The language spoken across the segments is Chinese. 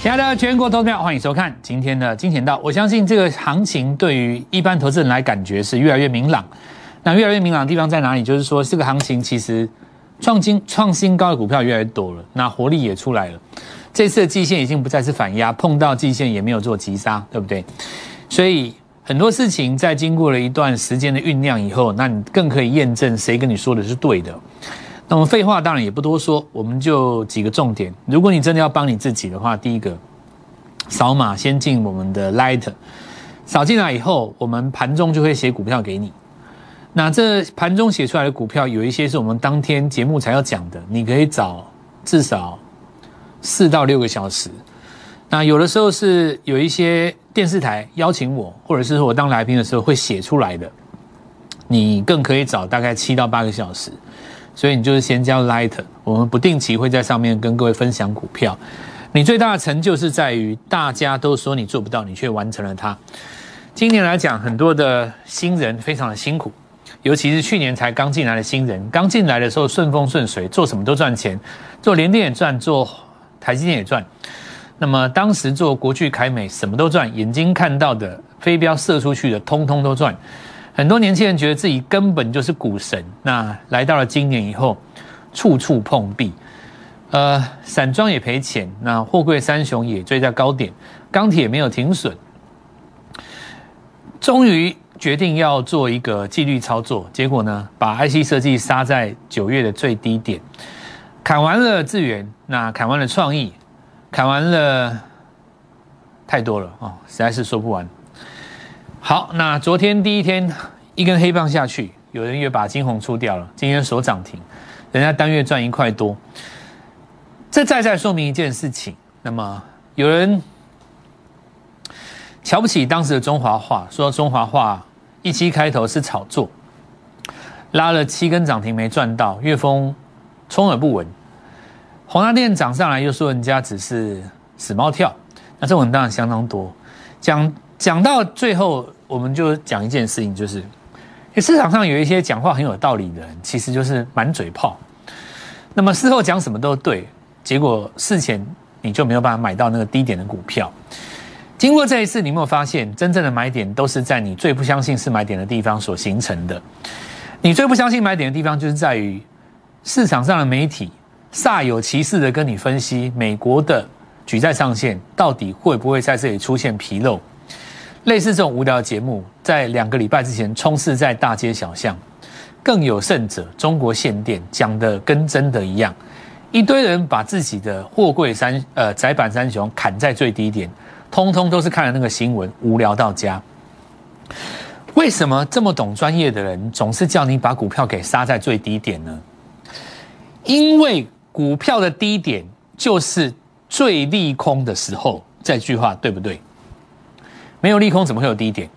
亲爱的全国投票，欢迎收看今天的金钱道。我相信这个行情对于一般投资人来感觉是越来越明朗。那越来越明朗的地方在哪里？就是说这个行情其实创新创新高的股票越来越多了，那活力也出来了。这次的季线已经不再是反压，碰到季线也没有做急杀，对不对？所以很多事情在经过了一段时间的酝酿以后，那你更可以验证谁跟你说的是对的。那么废话当然也不多说，我们就几个重点。如果你真的要帮你自己的话，第一个，扫码先进我们的 Light，扫进来以后，我们盘中就会写股票给你。那这盘中写出来的股票，有一些是我们当天节目才要讲的，你可以找至少四到六个小时。那有的时候是有一些电视台邀请我，或者是说我当来宾的时候会写出来的，你更可以找大概七到八个小时。所以你就是先交 Light，我们不定期会在上面跟各位分享股票。你最大的成就是在于大家都说你做不到，你却完成了它。今年来讲，很多的新人非常的辛苦，尤其是去年才刚进来的新人，刚进来的时候顺风顺水，做什么都赚钱，做联电也赚，做台积电也赚。那么当时做国巨、凯美什么都赚，眼睛看到的飞镖射出去的，通通都赚。很多年轻人觉得自己根本就是股神，那来到了今年以后，处处碰壁，呃，散装也赔钱，那货柜三雄也追在高点，钢铁没有停损，终于决定要做一个纪律操作，结果呢，把 IC 设计杀在九月的最低点，砍完了资源，那砍完了创意，砍完了太多了哦，实在是说不完。好，那昨天第一天一根黑棒下去，有人也把金红出掉了。今天锁涨停，人家单月赚一块多。这再再说明一件事情。那么有人瞧不起当时的中华化，说中华化一期开头是炒作，拉了七根涨停没赚到，岳峰充耳不闻。宏大店涨上来又说人家只是死猫跳，那这种当然相当多。讲讲到最后。我们就讲一件事情，就是市场上有一些讲话很有道理的人，其实就是满嘴炮。那么事后讲什么都对，结果事前你就没有办法买到那个低点的股票。经过这一次，你有没有发现，真正的买点都是在你最不相信是买点的地方所形成的？你最不相信买点的地方，就是在于市场上的媒体煞有其事的跟你分析美国的举债上限到底会不会在这里出现纰漏。类似这种无聊的节目，在两个礼拜之前充斥在大街小巷，更有甚者，中国限电讲的跟真的一样，一堆人把自己的货柜三呃窄板三雄砍在最低点，通通都是看了那个新闻无聊到家。为什么这么懂专业的人总是叫你把股票给杀在最低点呢？因为股票的低点就是最利空的时候。这句话对不对？没有利空怎么会有低点？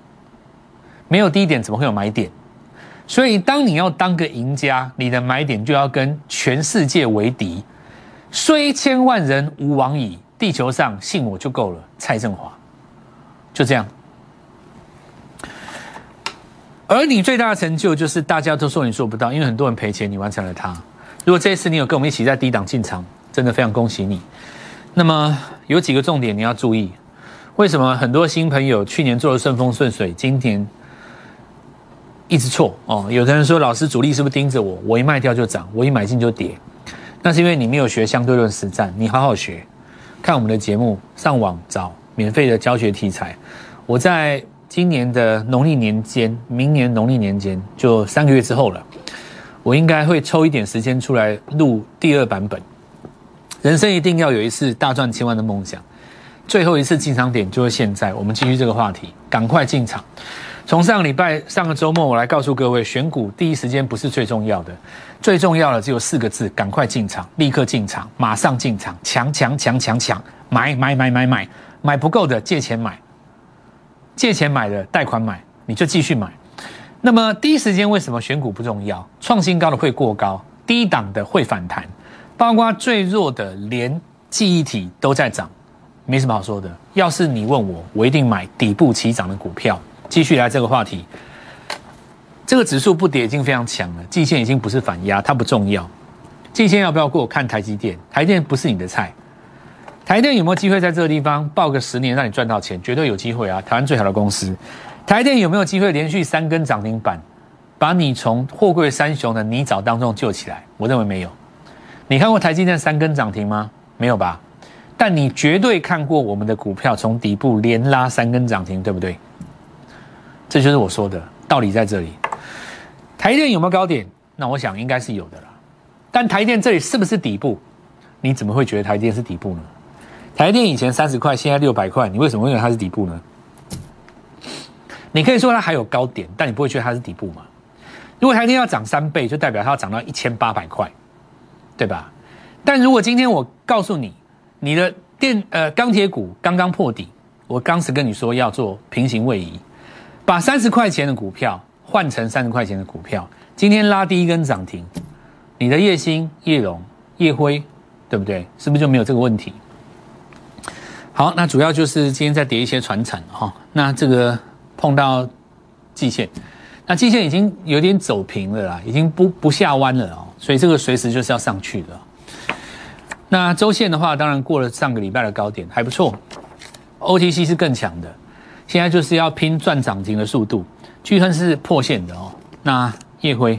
没有低点怎么会有买点？所以当你要当个赢家，你的买点就要跟全世界为敌。虽千万人吾往矣，地球上信我就够了。蔡振华就这样。而你最大的成就就是大家都说你做不到，因为很多人赔钱，你完成了它。如果这一次你有跟我们一起在低档进场，真的非常恭喜你。那么有几个重点你要注意。为什么很多新朋友去年做的顺风顺水，今年一直错哦？有的人说老师主力是不是盯着我？我一卖掉就涨，我一买进就跌。那是因为你没有学相对论实战，你好好学，看我们的节目，上网找免费的教学题材。我在今年的农历年间，明年农历年间就三个月之后了，我应该会抽一点时间出来录第二版本。人生一定要有一次大赚千万的梦想。最后一次进场点就是现在，我们继续这个话题，赶快进场。从上个礼拜、上个周末，我来告诉各位，选股第一时间不是最重要的，最重要的只有四个字：赶快进场，立刻进场，马上进场，抢抢抢抢抢，买买买买买，买不够的借钱买，借钱买的贷款买，你就继续买。那么第一时间为什么选股不重要？创新高的会过高，低档的会反弹，包括最弱的连记忆体都在涨。没什么好说的。要是你问我，我一定买底部起涨的股票。继续来这个话题，这个指数不跌已经非常强了，季线已经不是反压，它不重要。季线要不要过？看台积电，台电不是你的菜。台电有没有机会在这个地方报个十年让你赚到钱？绝对有机会啊！台湾最好的公司，台电有没有机会连续三根涨停板，把你从货柜三雄的泥沼当中救起来？我认为没有。你看过台积电三根涨停吗？没有吧？但你绝对看过我们的股票从底部连拉三根涨停，对不对？这就是我说的道理在这里。台电有没有高点？那我想应该是有的啦。但台电这里是不是底部？你怎么会觉得台电是底部呢？台电以前三十块，现在六百块，你为什么会认为它是底部呢？你可以说它还有高点，但你不会觉得它是底部嘛？如果台电要涨三倍，就代表它要涨到一千八百块，对吧？但如果今天我告诉你，你的电呃钢铁股刚刚破底，我当时跟你说要做平行位移，把三十块钱的股票换成三十块钱的股票，今天拉第一根涨停，你的叶星、叶龙、叶辉，对不对？是不是就没有这个问题？好，那主要就是今天在跌一些船产哈，那这个碰到季线，那季线已经有点走平了啦，已经不不下弯了哦，所以这个随时就是要上去的。那周线的话，当然过了上个礼拜的高点，还不错。OTC 是更强的，现在就是要拼赚涨停的速度。巨亨是破线的哦，那夜辉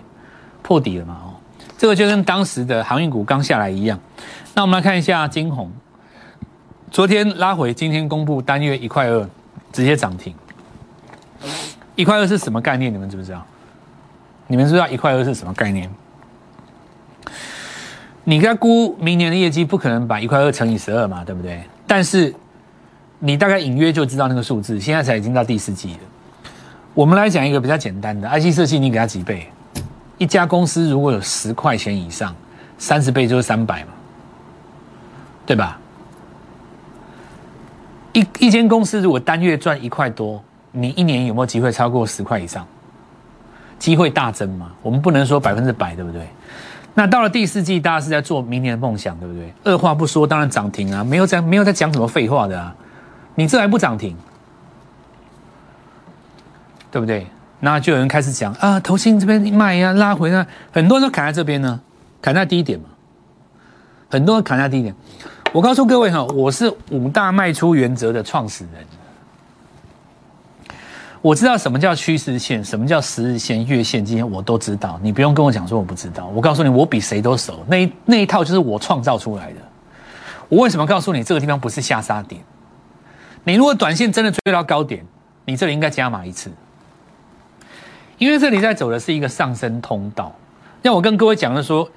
破底了嘛？哦，这个就跟当时的航运股刚下来一样。那我们来看一下金红，昨天拉回，今天公布单月一块二，直接涨停。一块二是什么概念？你们知不知道？你们知道一块二是什么概念？你该估明年的业绩不可能把一块二乘以十二嘛，对不对？但是你大概隐约就知道那个数字，现在才已经到第四季了。我们来讲一个比较简单的，IC 设计，你给它几倍？一家公司如果有十块钱以上，三十倍就是三百嘛，对吧？一一间公司如果单月赚一块多，你一年有没有机会超过十块以上？机会大增嘛？我们不能说百分之百，对不对？那到了第四季，大家是在做明年的梦想，对不对？二话不说，当然涨停啊，没有在没有在讲什么废话的啊，你这还不涨停，对不对？那就有人开始讲啊，投信这边卖呀，拉回呢，很多人都砍在这边呢，砍在低点嘛，很多人砍在低点。我告诉各位哈，我是五大卖出原则的创始人。我知道什么叫趋势线，什么叫十日线、月线，今天我都知道。你不用跟我讲说我不知道。我告诉你，我比谁都熟。那一那一套就是我创造出来的。我为什么告诉你这个地方不是下杀点？你如果短线真的追到高点，你这里应该加码一次，因为这里在走的是一个上升通道。让我跟各位讲的说，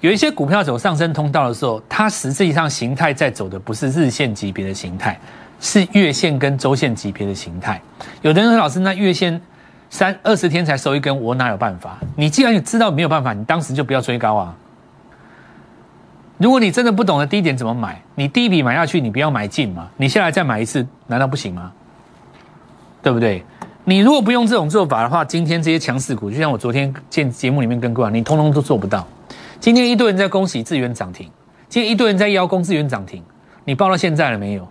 有一些股票走上升通道的时候，它实际上形态在走的不是日线级别的形态。是月线跟周线级别的形态。有的人说：“老师，那月线三二十天才收一根，我哪有办法？”你既然知道没有办法，你当时就不要追高啊。如果你真的不懂得低点怎么买，你第一笔买下去，你不要买进嘛，你下来再买一次，难道不行吗？对不对？你如果不用这种做法的话，今天这些强势股，就像我昨天见节目里面跟各位，你通通都做不到。今天一堆人在恭喜智源涨停，今天一堆人在邀功智源涨停，你报到现在了没有？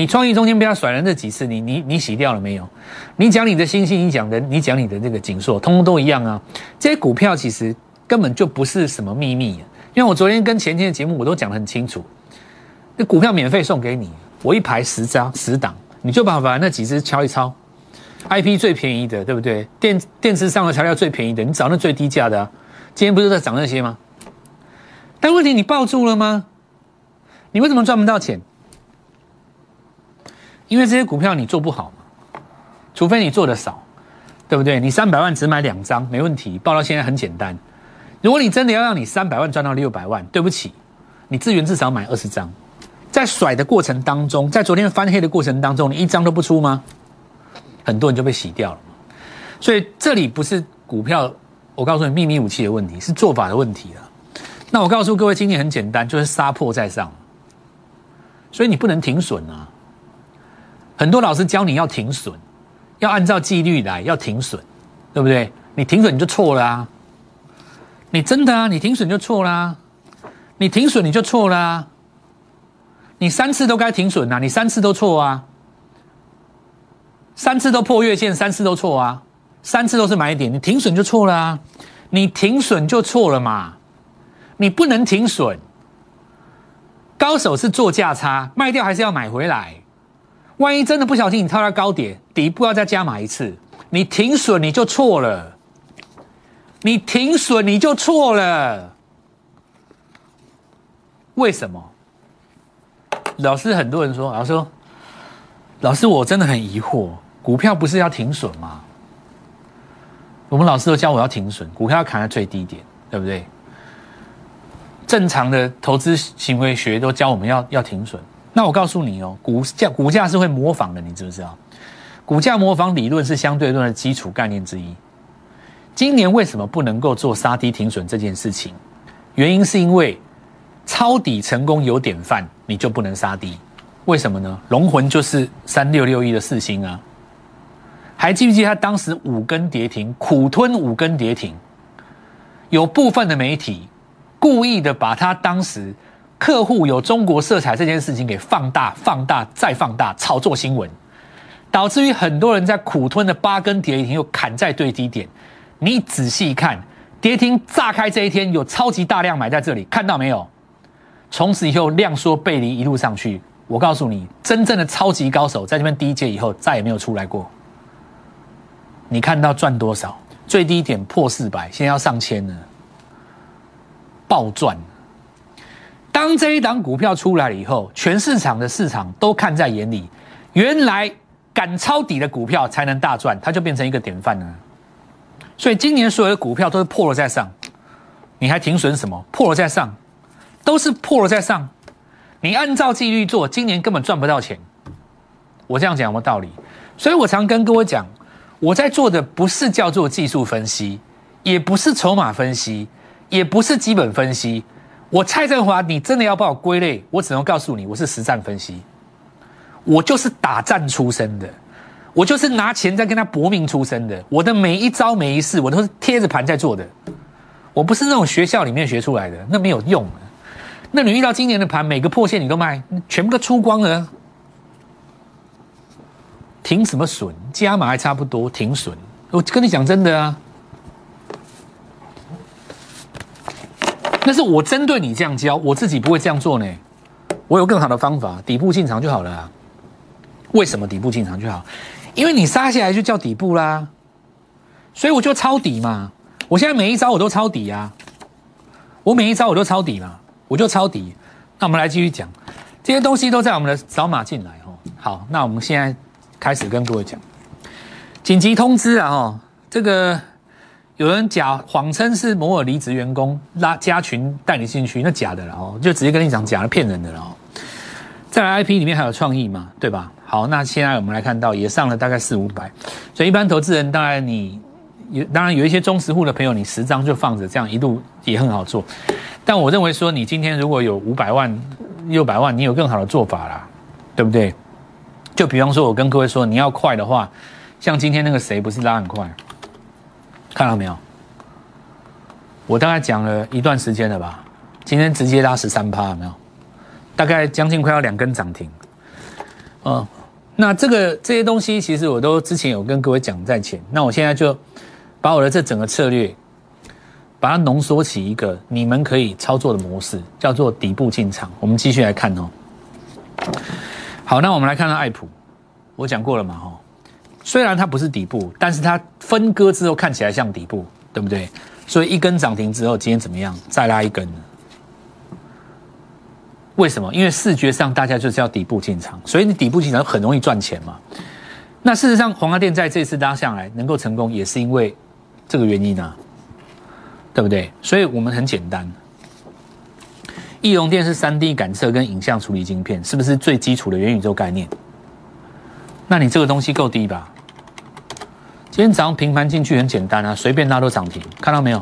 你创意中间被他甩了那几次，你你你洗掉了没有？你讲你的星星，你讲的你讲你的这个锦硕，通通都一样啊。这些股票其实根本就不是什么秘密，因为我昨天跟前天的节目我都讲得很清楚。那股票免费送给你，我一排十张十档，你就把把那几只敲一敲。IP 最便宜的，对不对？电电池上的材料最便宜的，你找那最低价的啊。今天不是在涨那些吗？但问题你抱住了吗？你为什么赚不到钱？因为这些股票你做不好嘛，除非你做的少，对不对？你三百万只买两张没问题，报到现在很简单。如果你真的要让你三百万赚到六百万，对不起，你资源至少买二十张。在甩的过程当中，在昨天翻黑的过程当中，你一张都不出吗？很多人就被洗掉了。所以这里不是股票，我告诉你秘密武器的问题，是做法的问题了。那我告诉各位，今天很简单，就是杀破在上，所以你不能停损啊。很多老师教你要停损，要按照纪律来，要停损，对不对？你停损你就错了啊！你真的啊，你停损就错啦！你停损你就错啦！你三次都该停损啊，你三次都错啊！三次都破月线，三次都错啊！三次都是买点，你停损就错了啊！你停损就错了嘛！你不能停损，高手是做价差，卖掉还是要买回来。万一真的不小心你套到高点，底部要再加码一次，你停损你就错了。你停损你就错了。为什么？老师，很多人说，老师说，老师，我真的很疑惑，股票不是要停损吗？我们老师都教我要停损，股票要砍在最低点，对不对？正常的投资行为学都教我们要要停损。那我告诉你哦，股价股价是会模仿的，你知不知道？股价模仿理论是相对论的基础概念之一。今年为什么不能够做杀低停损这件事情？原因是因为抄底成功有典范，你就不能杀低。为什么呢？龙魂就是三六六一的四星啊。还记不记得他当时五根跌停，苦吞五根跌停？有部分的媒体故意的把他当时客户有中国色彩这件事情给放大、放大再放大，炒作新闻，导致于很多人在苦吞的八根跌停又砍在最低点。你仔细看，跌停炸开这一天有超级大量买在这里，看到没有？从此以后量缩背离一路上去，我告诉你，真正的超级高手在这边第一阶以后再也没有出来过。你看到赚多少？最低点破四百，现在要上千了，暴赚。当这一档股票出来了以后，全市场的市场都看在眼里，原来敢抄底的股票才能大赚，它就变成一个典范了。所以今年所有的股票都是破了再上，你还停损什么？破了再上，都是破了再上。你按照纪律做，今年根本赚不到钱。我这样讲有没有道理？所以我常跟各位讲，我在做的不是叫做技术分析，也不是筹码分析，也不是基本分析。我蔡振华，你真的要把我归类，我只能告诉你，我是实战分析。我就是打战出身的。我就是拿钱在跟他搏命出身的，我的每一招每一式，我都是贴着盘在做的。我不是那种学校里面学出来的，那没有用。那你遇到今年的盘，每个破线你都卖，全部都出光了，停什么损？加码还差不多，停损。我跟你讲真的啊，那是我针对你这样教，我自己不会这样做呢。我有更好的方法，底部进场就好了。为什么底部进场就好？因为你杀下来就叫底部啦，所以我就抄底嘛。我现在每一招我都抄底啊，我每一招我都抄底嘛，我就抄底。那我们来继续讲，这些东西都在我们的扫码进来哦。好，那我们现在开始跟各位讲紧急通知啊！哈，这个有人假谎称是摩尔离职员工拉加群带你进去，那假的了哦，就直接跟你讲假的，骗人的了哦。再来 IP 里面还有创意嘛，对吧？好，那现在我们来看到也上了大概四五百，所以一般投资人当然你有当然有一些中实户的朋友，你十张就放着，这样一路也很好做。但我认为说，你今天如果有五百万、六百万，你有更好的做法啦，对不对？就比方说，我跟各位说，你要快的话，像今天那个谁不是拉很快，看到没有？我大概讲了一段时间了吧，今天直接拉十三趴，有没有？大概将近快要两根涨停，嗯。那这个这些东西，其实我都之前有跟各位讲在前。那我现在就把我的这整个策略，把它浓缩起一个你们可以操作的模式，叫做底部进场。我们继续来看哦。好，那我们来看看爱普，我讲过了嘛？哈，虽然它不是底部，但是它分割之后看起来像底部，对不对？所以一根涨停之后，今天怎么样？再拉一根。为什么？因为视觉上大家就是要底部进场，所以你底部进场很容易赚钱嘛。那事实上，黄家店在这次拉上来能够成功，也是因为这个原因啊，对不对？所以我们很简单，易容电是三 D 感测跟影像处理晶片，是不是最基础的元宇宙概念？那你这个东西够低吧？今天早上平盘进去很简单啊，随便拉都涨停，看到没有？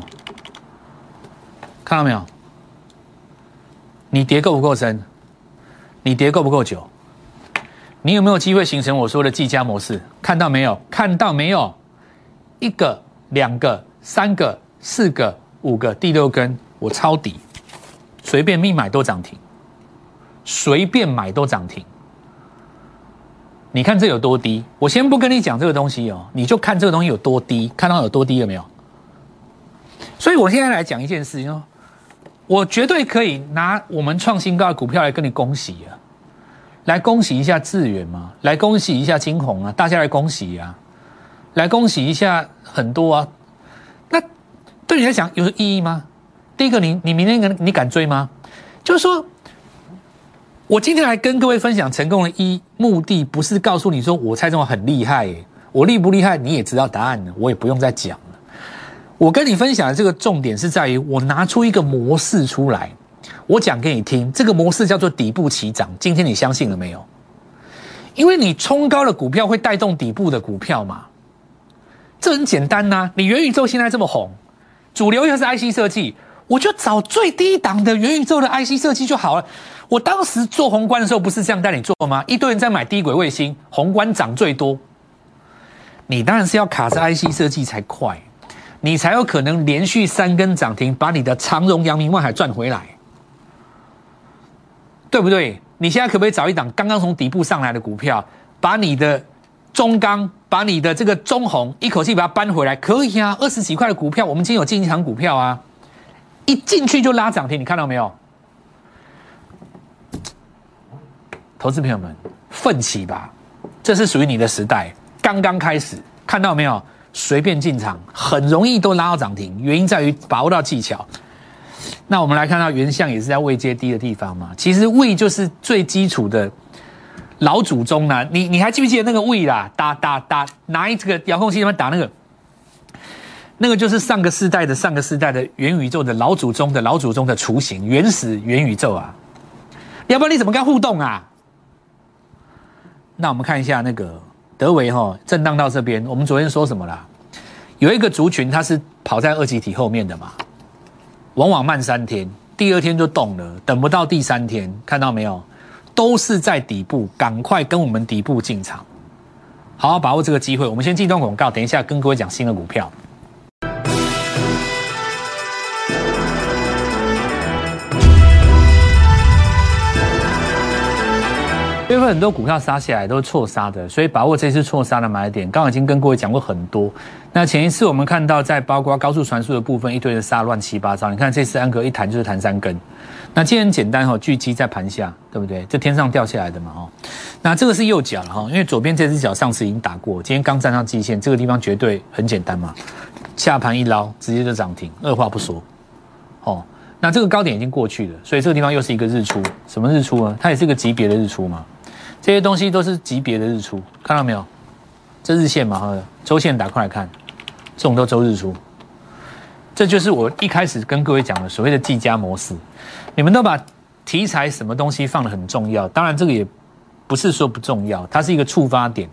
看到没有？你跌够不够深？你跌够不够久？你有没有机会形成我说的计价模式？看到没有？看到没有？一个、两个、三个、四个、五个，第六根我抄底，随便密买都涨停，随便买都涨停。你看这有多低？我先不跟你讲这个东西哦，你就看这个东西有多低，看到有多低了没有？所以我现在来讲一件事情哦。我绝对可以拿我们创新高的股票来跟你恭喜啊，来恭喜一下智远嘛，来恭喜一下金红啊，大家来恭喜啊，来恭喜一下很多啊。那对你来讲有意义吗？第一个，你你明天你你敢追吗？就是说，我今天来跟各位分享成功的一目的，不是告诉你说我蔡中很厉害，我厉不厉害你也知道答案了，我也不用再讲了。我跟你分享的这个重点是在于，我拿出一个模式出来，我讲给你听。这个模式叫做底部起涨。今天你相信了没有？因为你冲高的股票会带动底部的股票嘛，这很简单呐。你元宇宙现在这么红，主流又是 IC 设计，我就找最低档的元宇宙的 IC 设计就好了。我当时做宏观的时候不是这样带你做吗？一堆人在买低轨卫星，宏观涨最多，你当然是要卡着 IC 设计才快。你才有可能连续三根涨停，把你的长荣、阳明、万海赚回来，对不对？你现在可不可以找一档刚刚从底部上来的股票，把你的中钢、把你的这个中红一口气把它搬回来？可以啊，二十几块的股票，我们今天有进一场股票啊，一进去就拉涨停，你看到没有？投资朋友们，奋起吧，这是属于你的时代，刚刚开始，看到没有？随便进场很容易都拉到涨停，原因在于把握到技巧。那我们来看到原相也是在位阶低的地方嘛，其实位就是最基础的老祖宗呢。你你还记不记得那个位啦？打打打，拿一这个遥控器里面打那个，那个就是上个世代的上个世代的元宇宙的老祖宗的老祖宗的雏形，原始元宇宙啊！要不然你怎么跟他互动啊？那我们看一下那个。德维哈震荡到这边，我们昨天说什么啦？有一个族群它是跑在二级体后面的嘛，往往慢三天，第二天就动了，等不到第三天，看到没有？都是在底部，赶快跟我们底部进场，好好把握这个机会。我们先进段广告，等一下跟各位讲新的股票。因为很多股票杀下来都是错杀的，所以把握这次错杀的买点。刚刚已经跟各位讲过很多。那前一次我们看到在包括高速传输的部分，一堆的杀乱七八糟。你看这次安格一弹就是弹三根。那今天简单哈，聚集在盘下，对不对？这天上掉下来的嘛哈。那这个是右脚了哈，因为左边这只脚上次已经打过，今天刚站上季线，这个地方绝对很简单嘛。下盘一捞，直接就涨停，二话不说。哦，那这个高点已经过去了，所以这个地方又是一个日出。什么日出呢？它也是个级别的日出嘛。这些东西都是级别的日出，看到没有？这日线嘛，哈周线打过来看，这种都周日出。这就是我一开始跟各位讲的所谓的计价模式。你们都把题材什么东西放的很重要，当然这个也不是说不重要，它是一个触发点。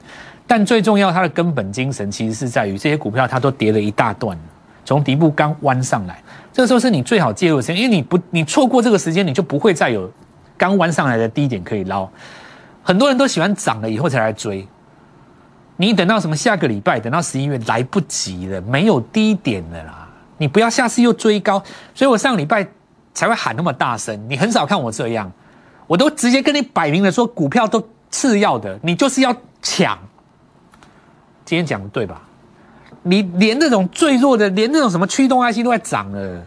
但最重要，它的根本精神其实是在于这些股票它都跌了一大段，从底部刚弯上来，这个时候是你最好介入的时间，因为你不你错过这个时间，你就不会再有刚弯上来的低点可以捞。很多人都喜欢涨了以后才来追，你等到什么下个礼拜，等到十一月来不及了，没有低点的啦。你不要下次又追高，所以我上个礼拜才会喊那么大声。你很少看我这样，我都直接跟你摆明了说，股票都次要的，你就是要抢。今天讲的对吧？你连那种最弱的，连那种什么驱动 IC 都在涨了，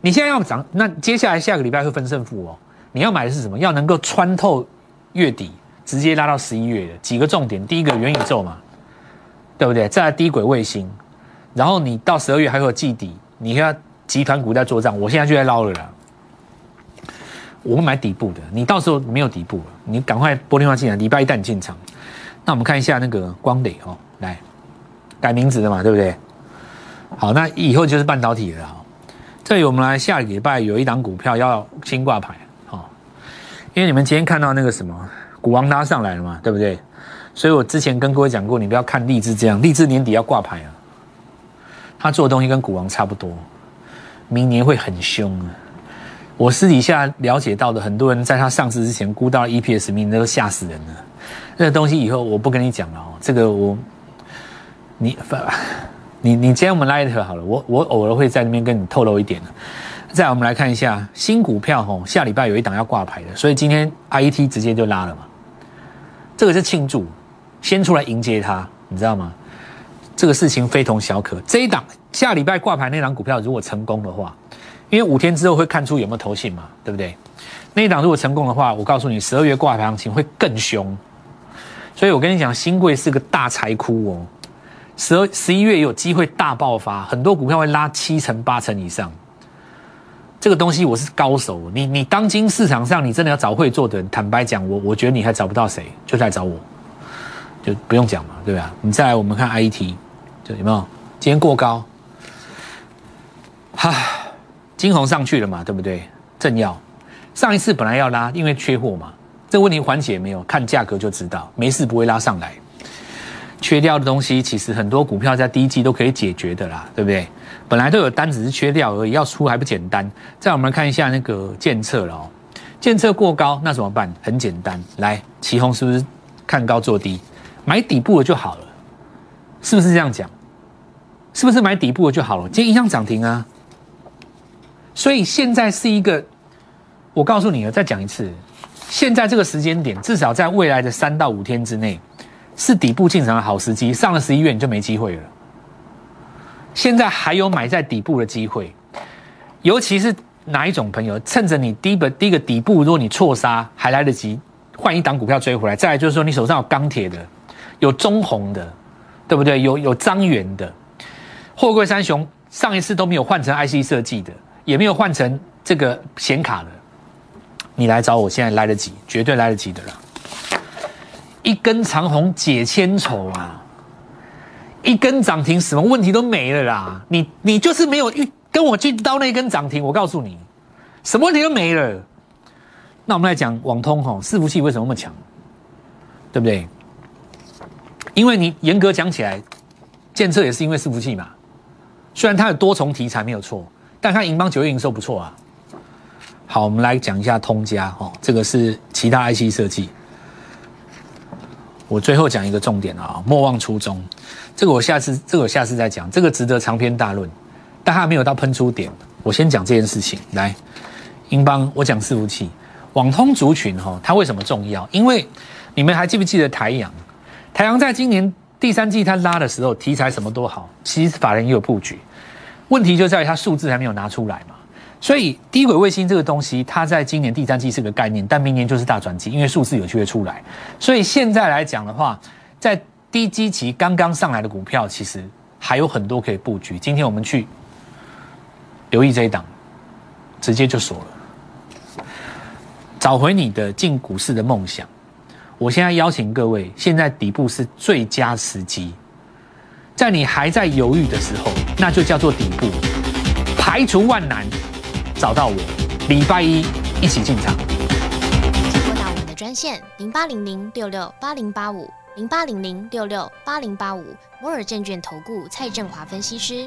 你现在要涨，那接下来下个礼拜会分胜负哦。你要买的是什么？要能够穿透。月底直接拉到十一月的几个重点，第一个元宇宙嘛，对不对？再来低轨卫星，然后你到十二月还有季底，你看集团股在做账，我现在就在捞了啦。我们买底部的，你到时候没有底部了，你赶快拨电话进来，礼拜一带你进场。那我们看一下那个光磊哦，来改名字的嘛，对不对？好，那以后就是半导体了。这里我们来下礼拜有一档股票要新挂牌。因为你们今天看到那个什么股王拉上来了嘛，对不对？所以我之前跟各位讲过，你不要看励志这样，励志年底要挂牌啊。他做的东西跟股王差不多，明年会很凶啊。我私底下了解到的，很多人在他上市之前估到了 EPS，明年都吓死人了。那个东西以后我不跟你讲了哦，这个我你你你今天我们拉一条好了，我我偶尔会在那边跟你透露一点的。再我们来看一下新股票吼，下礼拜有一档要挂牌的，所以今天 I E T 直接就拉了嘛。这个是庆祝，先出来迎接它，你知道吗？这个事情非同小可。这一档下礼拜挂牌那档股票如果成功的话，因为五天之后会看出有没有投信嘛，对不对？那一档如果成功的话，我告诉你，十二月挂牌行情会更凶。所以我跟你讲，新贵是个大财库哦，十二十一月有机会大爆发，很多股票会拉七成八成以上。这个东西我是高手，你你当今市场上你真的要找会做的人，坦白讲，我我觉得你还找不到谁，就来找我，就不用讲嘛，对吧？你再来我们看 I T，就有没有？今天过高，哈，金红上去了嘛，对不对？正要上一次本来要拉，因为缺货嘛，这个问题缓解没有？看价格就知道，没事不会拉上来。缺掉的东西，其实很多股票在第一季都可以解决的啦，对不对？本来都有单，只是缺掉而已，要出还不简单。再我们看一下那个建测了哦，建测过高，那怎么办？很简单，来，旗红是不是看高做低，买底部的就好了？是不是这样讲？是不是买底部的就好了？今天一样涨停啊！所以现在是一个，我告诉你了，再讲一次，现在这个时间点，至少在未来的三到五天之内。是底部进场的好时机，上了十一月你就没机会了。现在还有买在底部的机会，尤其是哪一种朋友，趁着你第一个第一个底部，如果你错杀，还来得及换一档股票追回来。再来就是说，你手上有钢铁的，有中红的，对不对？有有张元的，货柜三雄上一次都没有换成 IC 设计的，也没有换成这个显卡的，你来找我，现在来得及，绝对来得及的了。一根长虹解千愁啊！一根涨停，什么问题都没了啦！你你就是没有遇跟我去到那根涨停，我告诉你，什么问题都没了。那我们来讲网通哈，伺服器为什么那么强？对不对？因为你严格讲起来，建设也是因为伺服器嘛。虽然它有多重题材没有错，但它银邦九月营收不错啊。好，我们来讲一下通家哦，这个是其他 IC 设计。我最后讲一个重点啊，莫忘初衷。这个我下次，这个我下次再讲。这个值得长篇大论，但还没有到喷出点。我先讲这件事情。来，英邦，我讲伺服器，网通族群哈，它为什么重要？因为你们还记不记得台阳？台阳在今年第三季它拉的时候，题材什么都好，其实法人也有布局。问题就在于它数字还没有拿出来嘛。所以低轨卫星这个东西，它在今年第三季是个概念，但明年就是大转机，因为数字有机会出来。所以现在来讲的话，在低基期刚刚上来的股票，其实还有很多可以布局。今天我们去留意这一档，直接就锁了，找回你的进股市的梦想。我现在邀请各位，现在底部是最佳时机，在你还在犹豫的时候，那就叫做底部，排除万难。找到我，礼拜一一起进场。请拨打我们的专线零八零零六六八零八五零八零零六六八零八五摩尔证券投顾蔡振华分析师。